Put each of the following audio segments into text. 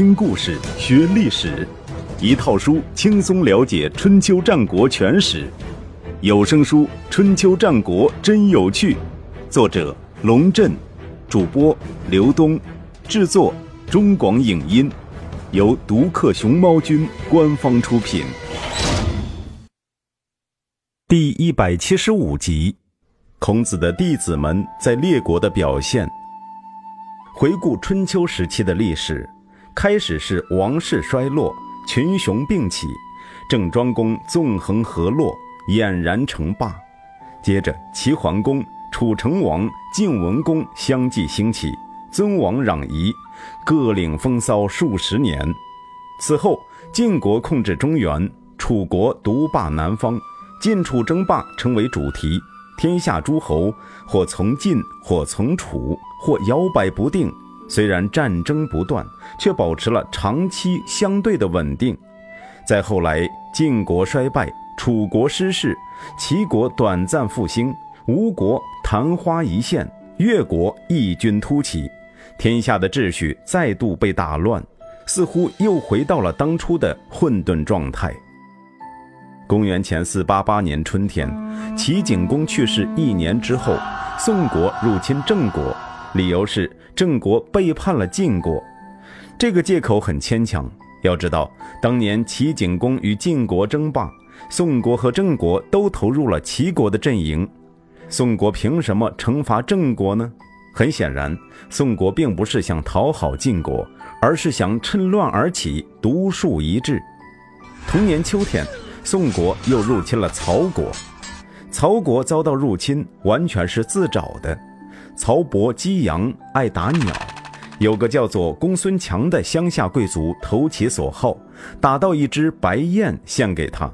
听故事学历史，一套书轻松了解春秋战国全史。有声书《春秋战国真有趣》，作者龙震，主播刘东，制作中广影音，由独克熊猫君官方出品。第一百七十五集：孔子的弟子们在列国的表现。回顾春秋时期的历史，开始是王室衰落，群雄并起，郑庄公纵横河洛，俨然成霸。接着，齐桓公、楚成王、晋文公相继兴起，尊王攘夷，各领风骚数十年。此后，晋国控制中原，楚国独霸南方，晋楚争霸成为主题。天下诸侯或从晋，或从楚，或摇摆不定。虽然战争不断，却保持了长期相对的稳定。再后来，晋国衰败，楚国失势，齐国短暂复兴，吴国昙花一现，越国异军突起，天下的秩序再度被打乱，似乎又回到了当初的混沌状态。公元前四八八年春天，齐景公去世一年之后，宋国入侵郑国，理由是郑国背叛了晋国。这个借口很牵强。要知道，当年齐景公与晋国争霸，宋国和郑国都投入了齐国的阵营，宋国凭什么惩罚郑国呢？很显然，宋国并不是想讨好晋国，而是想趁乱而起，独树一帜。同年秋天。宋国又入侵了曹国，曹国遭到入侵完全是自找的。曹伯姬阳爱打鸟，有个叫做公孙强的乡下贵族投其所好，打到一只白雁献给他，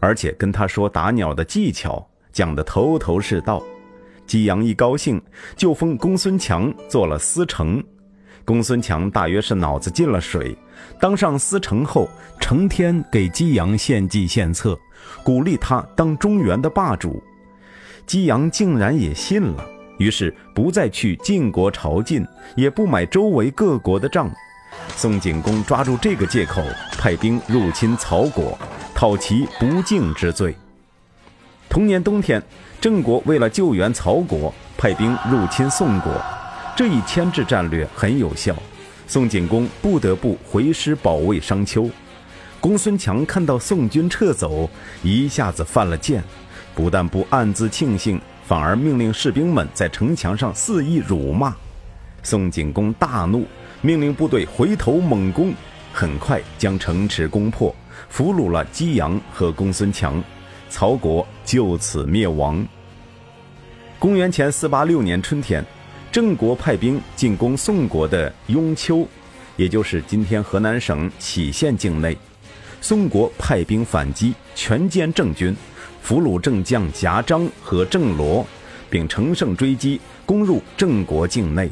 而且跟他说打鸟的技巧，讲得头头是道。姬阳一高兴，就封公孙强做了司城。公孙强大约是脑子进了水，当上司城后，成天给姬阳献计献策，鼓励他当中原的霸主。姬阳竟然也信了，于是不再去晋国朝觐，也不买周围各国的账。宋景公抓住这个借口，派兵入侵曹国，讨其不敬之罪。同年冬天，郑国为了救援曹国，派兵入侵宋国。这一牵制战略很有效，宋景公不得不回师保卫商丘。公孙强看到宋军撤走，一下子犯了贱，不但不暗自庆幸，反而命令士兵们在城墙上肆意辱骂。宋景公大怒，命令部队回头猛攻，很快将城池攻破，俘虏了姬阳和公孙强，曹国就此灭亡。公元前四八六年春天。郑国派兵进攻宋国的雍丘，也就是今天河南省杞县境内。宋国派兵反击，全歼郑军，俘虏郑将贾章和郑罗，并乘胜追击，攻入郑国境内。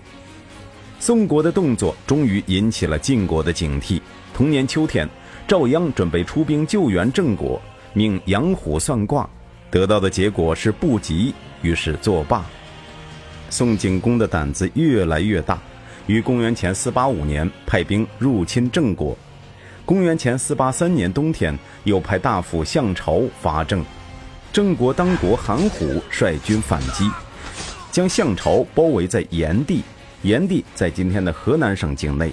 宋国的动作终于引起了晋国的警惕。同年秋天，赵鞅准备出兵救援郑国，命杨虎算卦，得到的结果是不吉，于是作罢。宋景公的胆子越来越大，于公元前四八五年派兵入侵郑国。公元前四八三年冬天，又派大夫向朝伐郑。郑国当国韩虎率军反击，将项朝包围在炎帝。炎帝在今天的河南省境内。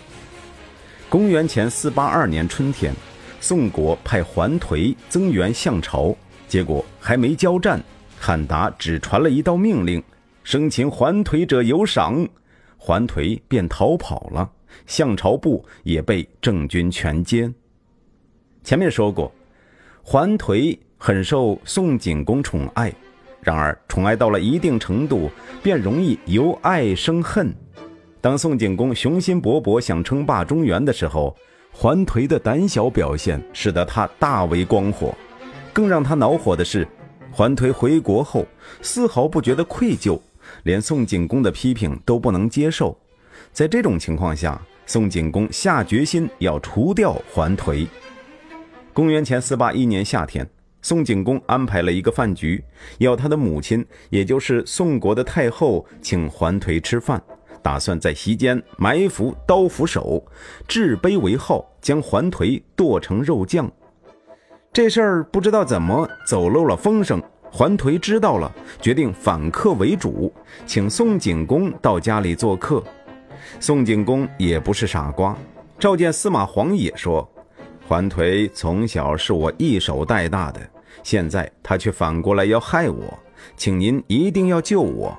公元前四八二年春天，宋国派桓颓增援项朝，结果还没交战，汉达只传了一道命令。生擒桓颓者有赏，桓颓便逃跑了。项朝部也被郑军全歼。前面说过，桓颓很受宋景公宠爱，然而宠爱到了一定程度，便容易由爱生恨。当宋景公雄心勃勃想称霸中原的时候，桓颓的胆小表现使得他大为光火。更让他恼火的是，桓颓回国后丝毫不觉得愧疚。连宋景公的批评都不能接受，在这种情况下，宋景公下决心要除掉桓颓。公元前四八一年夏天，宋景公安排了一个饭局，要他的母亲，也就是宋国的太后，请桓颓吃饭，打算在席间埋伏刀斧手，置碑为号，将桓颓剁成肉酱。这事儿不知道怎么走漏了风声，桓颓知道了，决定反客为主，请宋景公到家里做客。宋景公也不是傻瓜，召见司马黄也说：“环颓从小是我一手带大的，现在他却反过来要害我，请您一定要救我。”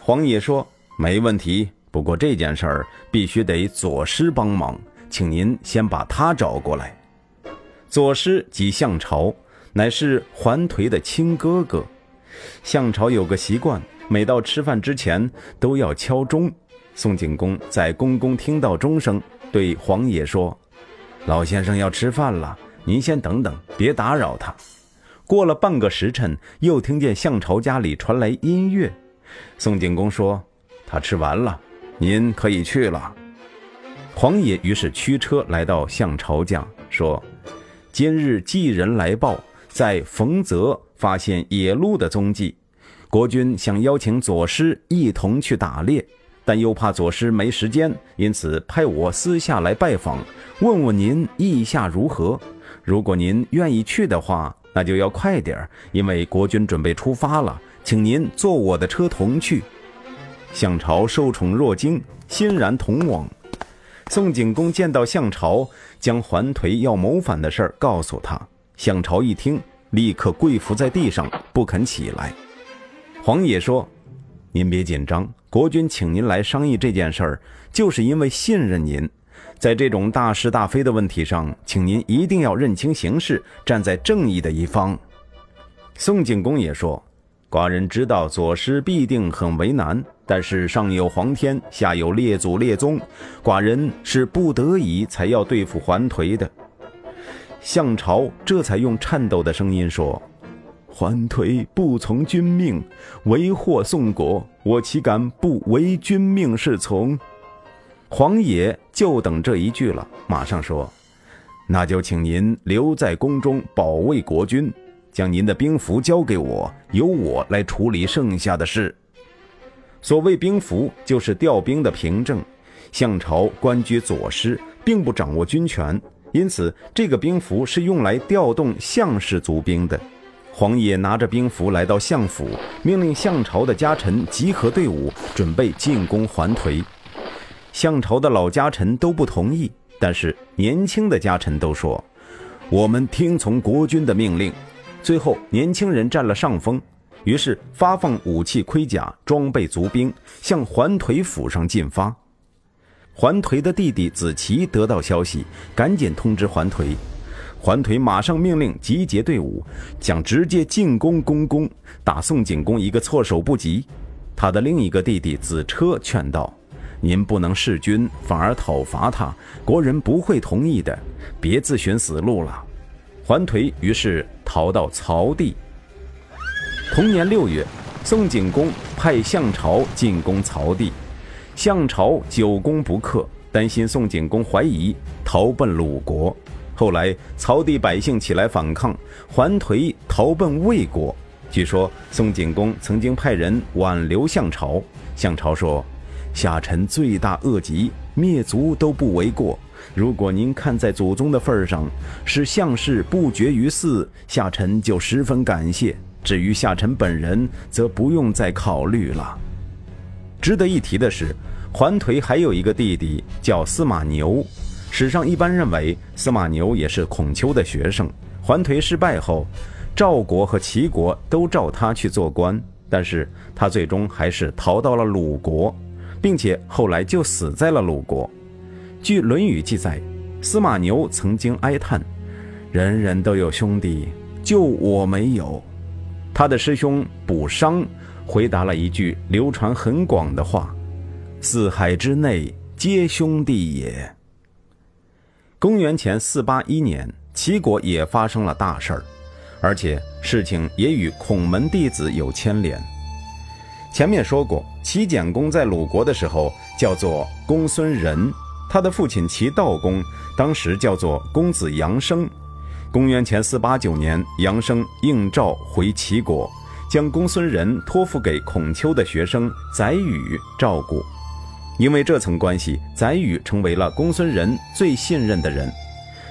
黄野说：“没问题，不过这件事儿必须得左师帮忙，请您先把他找过来。”左师即项朝，乃是环颓的亲哥哥。项朝有个习惯，每到吃饭之前都要敲钟。宋景公在宫宫听到钟声，对黄野说：“老先生要吃饭了，您先等等，别打扰他。”过了半个时辰，又听见项朝家里传来音乐。宋景公说：“他吃完了，您可以去了。”黄野于是驱车来到项朝家，说。今日寄人来报，在冯泽发现野鹿的踪迹，国君想邀请左师一同去打猎，但又怕左师没时间，因此派我私下来拜访，问问您意下如何？如果您愿意去的话，那就要快点儿因为国君准备出发了，请您坐我的车同去。项朝受宠若惊，欣然同往。宋景公见到项朝，将环腿要谋反的事儿告诉他。项朝一听，立刻跪伏在地上，不肯起来。黄野说：“您别紧张，国君请您来商议这件事儿，就是因为信任您。在这种大是大非的问题上，请您一定要认清形势，站在正义的一方。”宋景公也说。寡人知道左师必定很为难，但是上有皇天，下有列祖列宗，寡人是不得已才要对付桓颓的。项朝这才用颤抖的声音说：“桓颓不从君命，为祸宋国，我岂敢不为君命是从？”黄野就等这一句了，马上说：“那就请您留在宫中保卫国君。”将您的兵符交给我，由我来处理剩下的事。所谓兵符，就是调兵的凭证。项朝官居左师，并不掌握军权，因此这个兵符是用来调动项氏族兵的。黄野拿着兵符来到相府，命令项朝的家臣集合队伍，准备进攻桓颓。项朝的老家臣都不同意，但是年轻的家臣都说：“我们听从国君的命令。”最后，年轻人占了上风，于是发放武器、盔甲、装备足兵，向桓颓府上进发。桓颓的弟弟子奇得到消息，赶紧通知桓颓。桓颓马上命令集结队伍，想直接进攻公宫，打宋景公一个措手不及。他的另一个弟弟子车劝道：“您不能弑君，反而讨伐他，国人不会同意的，别自寻死路了。”桓颓于是逃到曹地。同年六月，宋景公派项朝进攻曹地，项朝久攻不克，担心宋景公怀疑，逃奔鲁国。后来曹地百姓起来反抗，桓颓逃奔魏国。据说宋景公曾经派人挽留项朝，项朝说：“夏臣罪大恶极，灭族都不为过。”如果您看在祖宗的份上，使项氏不绝于嗣，夏臣就十分感谢。至于夏臣本人，则不用再考虑了。值得一提的是，桓颓还有一个弟弟叫司马牛。史上一般认为司马牛也是孔丘的学生。桓颓失败后，赵国和齐国都召他去做官，但是他最终还是逃到了鲁国，并且后来就死在了鲁国。据《论语》记载，司马牛曾经哀叹：“人人都有兄弟，就我没有。”他的师兄卜商回答了一句流传很广的话：“四海之内皆兄弟也。”公元前四八一年，齐国也发生了大事儿，而且事情也与孔门弟子有牵连。前面说过，齐简公在鲁国的时候叫做公孙仁。他的父亲齐悼公当时叫做公子杨生。公元前四八九年，杨生应召回齐国，将公孙仁托付给孔丘的学生宰予照顾。因为这层关系，载宇成为了公孙仁最信任的人。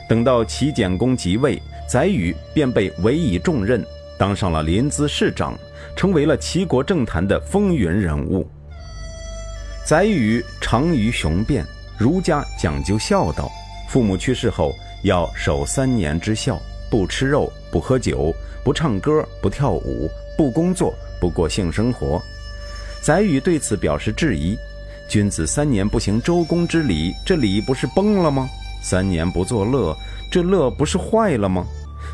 等到齐简公即位，载宇便被委以重任，当上了临淄市长，成为了齐国政坛的风云人物。载宇长于雄辩，儒家讲究孝道，父母去世后要守三年之孝，不吃肉，不喝酒，不唱歌，不跳舞，不工作，不过性生活。载宇对此表示质疑。君子三年不行周公之礼，这礼不是崩了吗？三年不作乐，这乐不是坏了吗？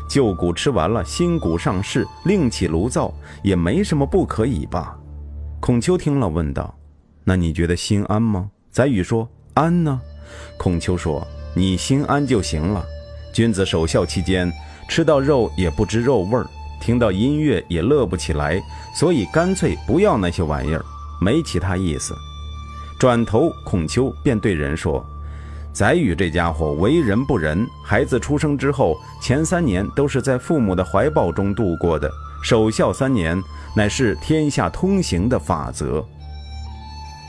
旧谷吃完了，新谷上市，另起炉灶，也没什么不可以吧？孔丘听了问道：“那你觉得心安吗？”载予说：“安呢。”孔丘说：“你心安就行了。君子守孝期间，吃到肉也不知肉味儿，听到音乐也乐不起来，所以干脆不要那些玩意儿，没其他意思。”转头，孔丘便对人说：“载宇这家伙为人不仁，孩子出生之后前三年都是在父母的怀抱中度过的。守孝三年乃是天下通行的法则。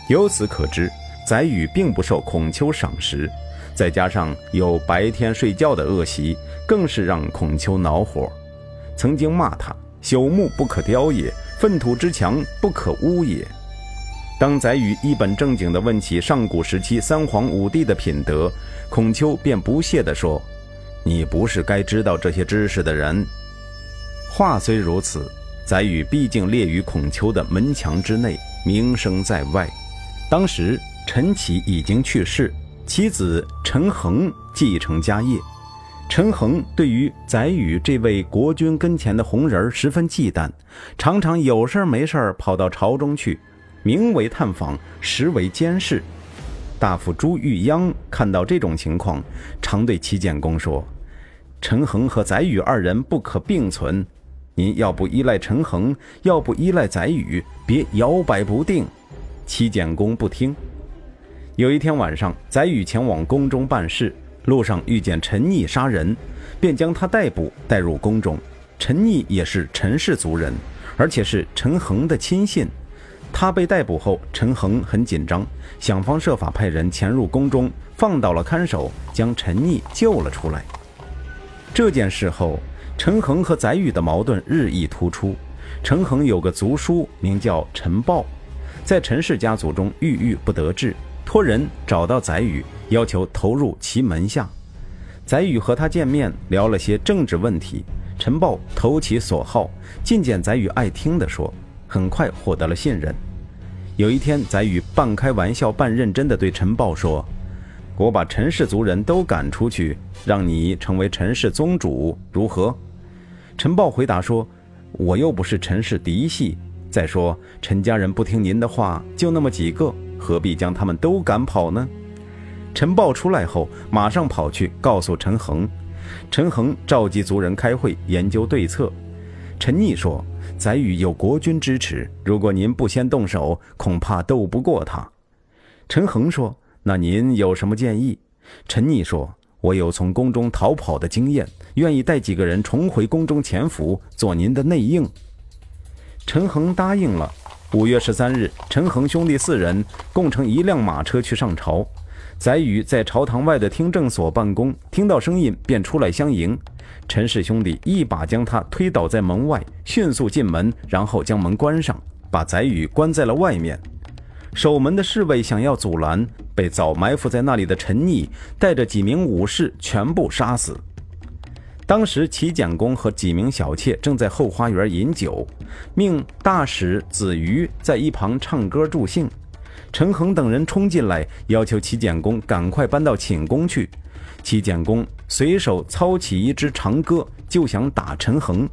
由此可知，载宇并不受孔丘赏识，再加上有白天睡觉的恶习，更是让孔丘恼火，曾经骂他：‘朽木不可雕也，粪土之墙不可污也。’”当宰予一本正经地问起上古时期三皇五帝的品德，孔丘便不屑地说：“你不是该知道这些知识的人。”话虽如此，宰予毕竟列于孔丘的门墙之内，名声在外。当时陈启已经去世，其子陈恒继承家业。陈恒对于宰予这位国君跟前的红人十分忌惮，常常有事没事跑到朝中去。名为探访，实为监视。大夫朱玉央看到这种情况，常对齐简公说：“陈恒和载宇二人不可并存，您要不依赖陈恒，要不依赖载宇，别摇摆不定。”齐简公不听。有一天晚上，载宇前往宫中办事，路上遇见陈逆杀人，便将他逮捕，带入宫中。陈逆也是陈氏族人，而且是陈恒的亲信。他被逮捕后，陈恒很紧张，想方设法派人潜入宫中，放倒了看守，将陈逆救了出来。这件事后，陈恒和翟宇的矛盾日益突出。陈恒有个族叔名叫陈豹，在陈氏家族中郁郁不得志，托人找到翟宇，要求投入其门下。翟宇和他见面，聊了些政治问题。陈豹投其所好，尽见翟宇爱听的说。很快获得了信任。有一天，载宇半开玩笑半认真地对陈豹说：“我把陈氏族人都赶出去，让你成为陈氏宗主，如何？”陈豹回答说：“我又不是陈氏嫡系，再说陈家人不听您的话，就那么几个，何必将他们都赶跑呢？”陈豹出来后，马上跑去告诉陈恒。陈恒召集族人开会研究对策。陈逆说。载宇有国君支持，如果您不先动手，恐怕斗不过他。陈恒说：“那您有什么建议？”陈逆说：“我有从宫中逃跑的经验，愿意带几个人重回宫中潜伏，做您的内应。”陈恒答应了。五月十三日，陈恒兄弟四人共乘一辆马车去上朝。载宇在朝堂外的听政所办公，听到声音便出来相迎。陈氏兄弟一把将他推倒在门外，迅速进门，然后将门关上，把载宇关在了外面。守门的侍卫想要阻拦，被早埋伏在那里的陈逆带着几名武士全部杀死。当时齐简公和几名小妾正在后花园饮酒，命大使子瑜在一旁唱歌助兴。陈恒等人冲进来，要求齐简公赶快搬到寝宫去。齐简公随手操起一支长戈，就想打陈恒。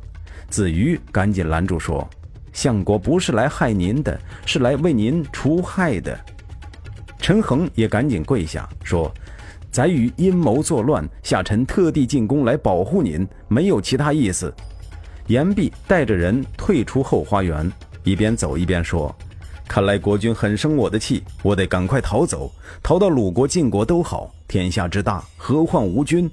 子瑜赶紧拦住，说：“相国不是来害您的，是来为您除害的。”陈恒也赶紧跪下，说：“宰予阴谋作乱，下臣特地进宫来保护您，没有其他意思。”言毕，带着人退出后花园，一边走一边说。看来国君很生我的气，我得赶快逃走，逃到鲁国、晋国都好。天下之大，何患无君？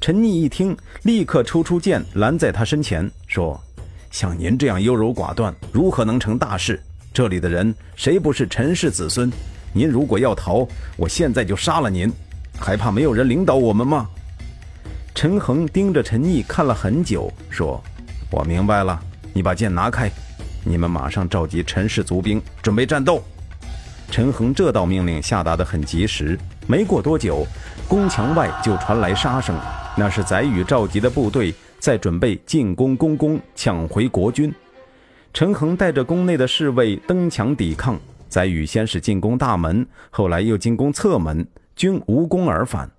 陈逆一听，立刻抽出剑拦在他身前，说：“像您这样优柔寡断，如何能成大事？这里的人谁不是陈氏子孙？您如果要逃，我现在就杀了您，还怕没有人领导我们吗？”陈恒盯着陈毅看了很久，说：“我明白了，你把剑拿开，你们马上召集陈氏族兵，准备战斗。”陈恒这道命令下达得很及时，没过多久，宫墙外就传来杀声，那是载宇召集的部队在准备进攻宫宫，抢回国军。陈恒带着宫内的侍卫登墙抵抗，载宇先是进攻大门，后来又进攻侧门，均无功而返。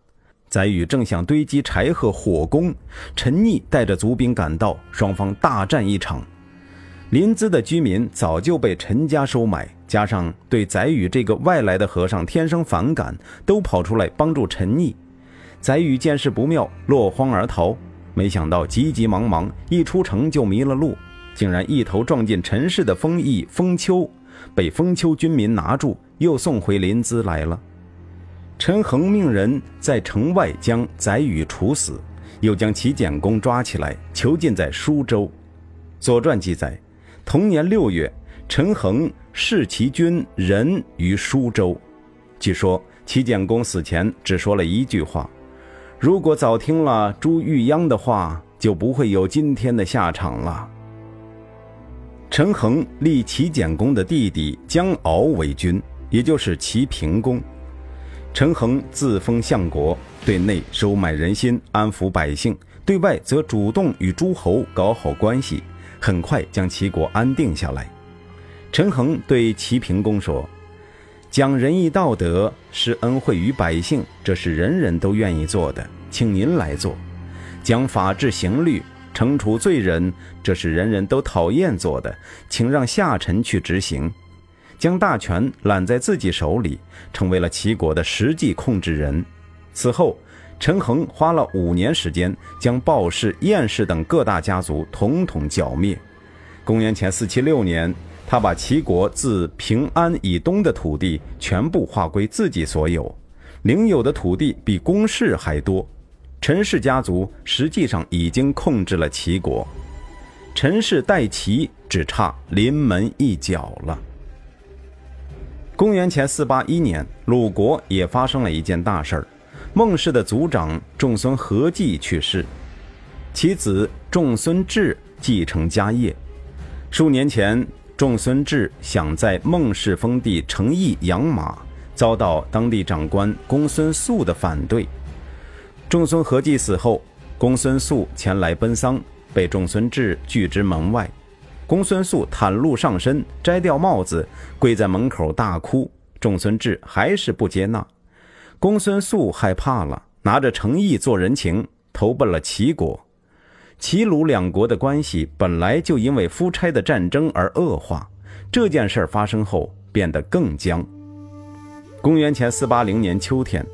载宇正想堆积柴禾火攻，陈毅带着族兵赶到，双方大战一场。临淄的居民早就被陈家收买，加上对载宇这个外来的和尚天生反感，都跑出来帮助陈毅。载宇见势不妙，落荒而逃。没想到急急忙忙一出城就迷了路，竟然一头撞进陈氏的封邑封丘，被封丘军民拿住，又送回临淄来了。陈恒命人在城外将载宇处死，又将齐简公抓起来囚禁在舒州。《左传》记载，同年六月，陈恒弑齐军人于舒州。据说齐简公死前只说了一句话：“如果早听了朱玉央的话，就不会有今天的下场了。”陈恒立齐简公的弟弟姜敖为君，也就是齐平公。陈恒自封相国，对内收买人心，安抚百姓；对外则主动与诸侯搞好关系，很快将齐国安定下来。陈恒对齐平公说：“讲仁义道德，施恩惠于百姓，这是人人都愿意做的，请您来做；讲法治刑律，惩处罪人，这是人人都讨厌做的，请让下臣去执行。”将大权揽在自己手里，成为了齐国的实际控制人。此后，陈恒花了五年时间，将鲍氏、晏氏等各大家族统统剿灭。公元前四七六年，他把齐国自平安以东的土地全部划归自己所有，领有的土地比公氏还多。陈氏家族实际上已经控制了齐国，陈氏代齐只差临门一脚了。公元前四八一年，鲁国也发生了一件大事儿，孟氏的族长仲孙何忌去世，其子仲孙志继承家业。数年前，仲孙志想在孟氏封地成邑养马，遭到当地长官公孙宿的反对。仲孙何忌死后，公孙宿前来奔丧，被仲孙志拒之门外。公孙素袒露上身，摘掉帽子，跪在门口大哭。仲孙志还是不接纳。公孙素害怕了，拿着诚意做人情，投奔了齐国。齐鲁两国的关系本来就因为夫差的战争而恶化，这件事发生后变得更僵。公元前四八零年秋天，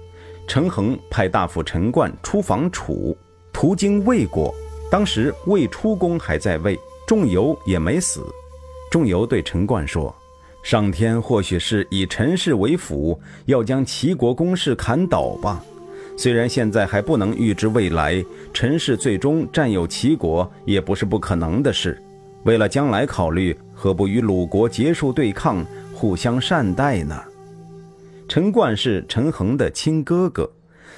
陈恒派大夫陈冠出访楚，途经魏国，当时魏出公还在位。仲由也没死，仲由对陈冠说：“上天或许是以陈氏为辅，要将齐国攻势砍倒吧。虽然现在还不能预知未来，陈氏最终占有齐国也不是不可能的事。为了将来考虑，何不与鲁国结束对抗，互相善待呢？”陈冠是陈恒的亲哥哥，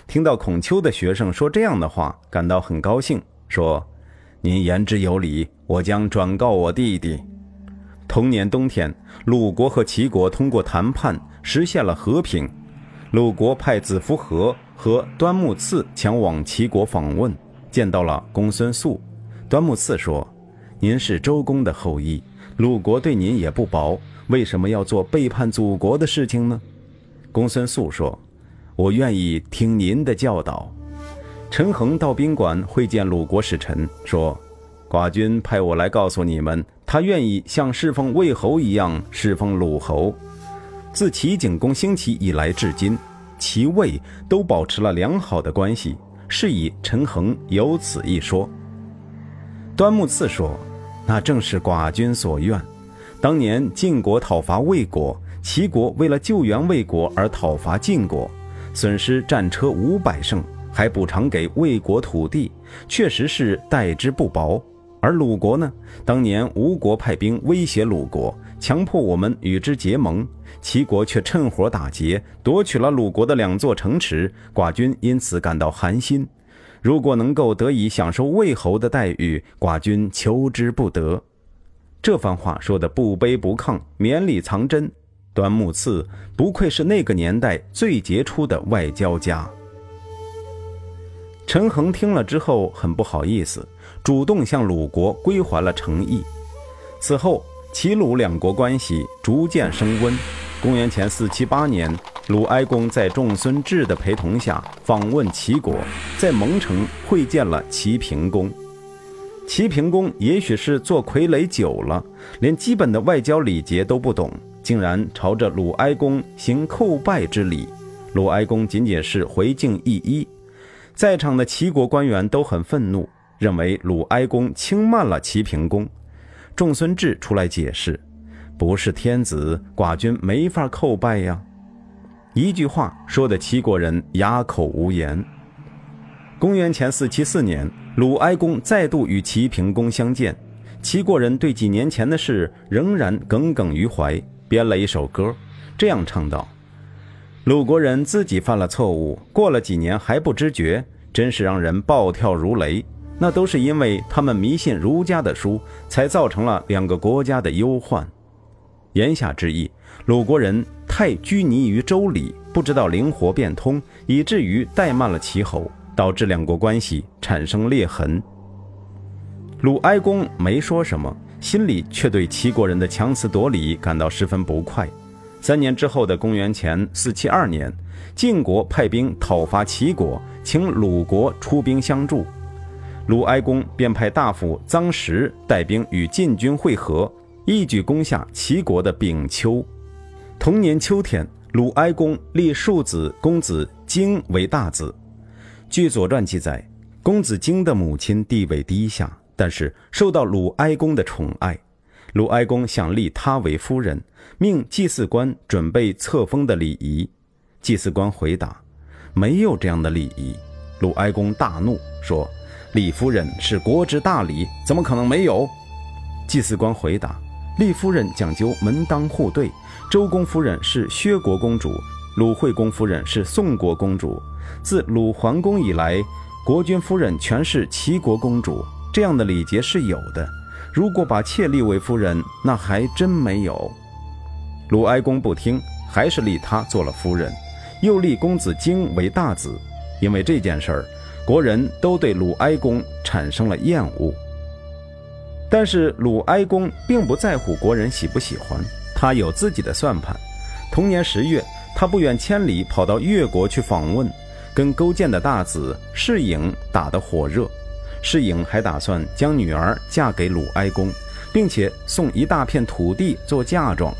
听到孔丘的学生说这样的话，感到很高兴，说。您言之有理，我将转告我弟弟。同年冬天，鲁国和齐国通过谈判实现了和平。鲁国派子服和和端木赐前往齐国访问，见到了公孙宿。端木赐说：“您是周公的后裔，鲁国对您也不薄，为什么要做背叛祖国的事情呢？”公孙宿说：“我愿意听您的教导。”陈恒到宾馆会见鲁国使臣，说：“寡君派我来告诉你们，他愿意像侍奉魏侯一样侍奉鲁侯。自齐景公兴起以来至今，齐魏都保持了良好的关系，是以陈恒有此一说。”端木赐说：“那正是寡君所愿。当年晋国讨伐魏国，齐国为了救援魏国而讨伐晋国，损失战车五百乘。”还补偿给魏国土地，确实是待之不薄。而鲁国呢？当年吴国派兵威胁鲁国，强迫我们与之结盟。齐国却趁火打劫，夺取了鲁国的两座城池，寡君因此感到寒心。如果能够得以享受魏侯的待遇，寡君求之不得。这番话说的不卑不亢，绵里藏针。端木赐不愧是那个年代最杰出的外交家。陈恒听了之后很不好意思，主动向鲁国归还了诚意。此后，齐鲁两国关系逐渐升温。公元前四七八年，鲁哀公在仲孙至的陪同下访问齐国，在蒙城会见了齐平公。齐平公也许是做傀儡久了，连基本的外交礼节都不懂，竟然朝着鲁哀公行叩拜之礼。鲁哀公仅仅是回敬一一，在场的齐国官员都很愤怒，认为鲁哀公轻慢了齐平公。仲孙至出来解释。不是天子，寡君没法叩拜呀！一句话说的齐国人哑口无言。公元前四七四年，鲁哀公再度与齐平公相见，齐国人对几年前的事仍然耿耿于怀，编了一首歌，这样唱道：“鲁国人自己犯了错误，过了几年还不知觉，真是让人暴跳如雷。那都是因为他们迷信儒家的书，才造成了两个国家的忧患。”言下之意，鲁国人太拘泥于周礼，不知道灵活变通，以至于怠慢了齐侯，导致两国关系产生裂痕。鲁哀公没说什么，心里却对齐国人的强词夺理感到十分不快。三年之后的公元前四七二年，晋国派兵讨伐齐国，请鲁国出兵相助，鲁哀公便派大夫臧实带兵与晋军会合。一举攻下齐国的丙丘。同年秋天，鲁哀公立庶子公子荆为大子。据《左传》记载，公子荆的母亲地位低下，但是受到鲁哀公的宠爱。鲁哀公想立她为夫人，命祭祀官准备册封的礼仪。祭祀官回答：“没有这样的礼仪。”鲁哀公大怒，说：“立夫人是国之大礼，怎么可能没有？”祭祀官回答。厉夫人讲究门当户对，周公夫人是薛国公主，鲁惠公夫人是宋国公主。自鲁桓公以来，国君夫人全是齐国公主，这样的礼节是有的。如果把妾立为夫人，那还真没有。鲁哀公不听，还是立她做了夫人，又立公子荆为大子。因为这件事儿，国人都对鲁哀公产生了厌恶。但是鲁哀公并不在乎国人喜不喜欢，他有自己的算盘。同年十月，他不远千里跑到越国去访问，跟勾践的大子士颖打得火热。士颖还打算将女儿嫁给鲁哀公，并且送一大片土地做嫁妆。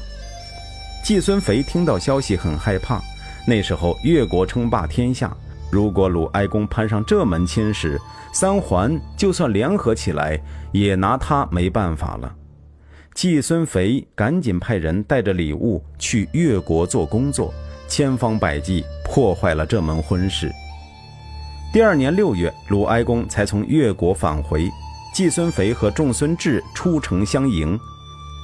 季孙肥听到消息很害怕，那时候越国称霸天下。如果鲁哀公攀上这门亲事，三桓就算联合起来，也拿他没办法了。季孙肥赶紧派人带着礼物去越国做工作，千方百计破坏了这门婚事。第二年六月，鲁哀公才从越国返回，季孙肥和仲孙至出城相迎。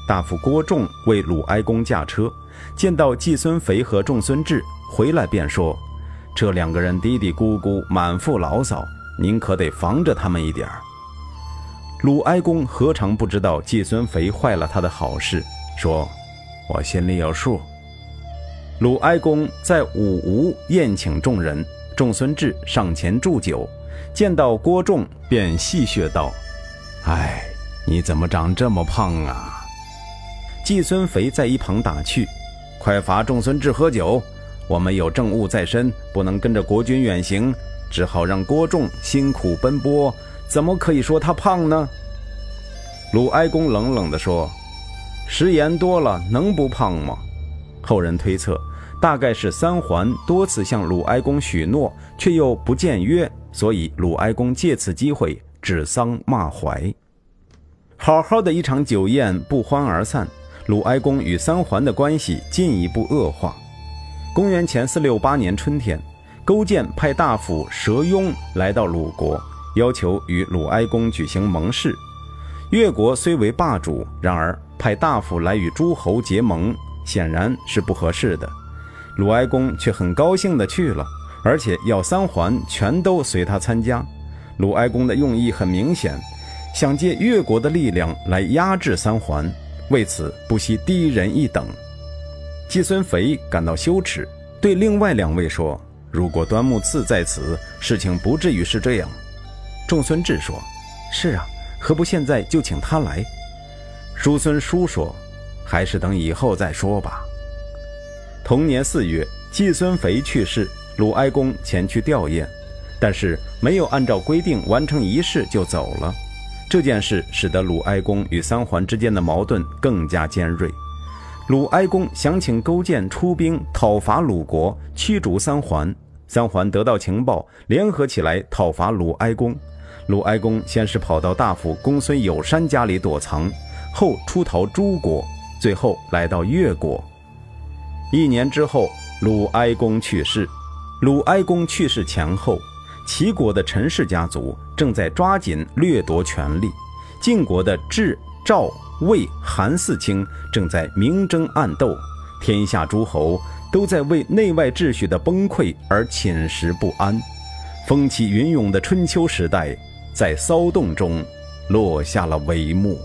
大夫郭仲为鲁哀公驾车，见到季孙肥和仲孙至回来，便说。这两个人嘀嘀咕咕，满腹牢骚，您可得防着他们一点儿。鲁哀公何尝不知道季孙肥坏了他的好事，说：“我心里有数。”鲁哀公在武吴宴请众人，仲孙至上前祝酒，见到郭仲，便戏谑道：“哎，你怎么长这么胖啊？”季孙肥在一旁打趣：“快罚仲孙至喝酒。”我们有政务在身，不能跟着国君远行，只好让郭仲辛苦奔波。怎么可以说他胖呢？鲁哀公冷冷地说：“食盐多了，能不胖吗？”后人推测，大概是三桓多次向鲁哀公许诺，却又不见约，所以鲁哀公借此机会指桑骂槐。好好的一场酒宴不欢而散，鲁哀公与三桓的关系进一步恶化。公元前四六八年春天，勾践派大夫佘庸来到鲁国，要求与鲁哀公举行盟誓。越国虽为霸主，然而派大夫来与诸侯结盟，显然是不合适的。鲁哀公却很高兴地去了，而且要三桓全都随他参加。鲁哀公的用意很明显，想借越国的力量来压制三桓，为此不惜低人一等。季孙肥感到羞耻，对另外两位说：“如果端木赐在此，事情不至于是这样。”仲孙志说：“是啊，何不现在就请他来？”叔孙叔说：“还是等以后再说吧。”同年四月，季孙肥去世，鲁哀公前去吊唁，但是没有按照规定完成仪式就走了。这件事使得鲁哀公与三桓之间的矛盾更加尖锐。鲁哀公想请勾践出兵讨伐鲁国，驱逐三桓。三桓得到情报，联合起来讨伐鲁哀公。鲁哀公先是跑到大夫公孙有山家里躲藏，后出逃诸国，最后来到越国。一年之后，鲁哀公去世。鲁哀公去世前后，齐国的陈氏家族正在抓紧掠夺权力，晋国的智、赵、魏、韩四卿正在明争暗斗，天下诸侯都在为内外秩序的崩溃而寝食不安。风起云涌的春秋时代。在骚动中，落下了帷幕。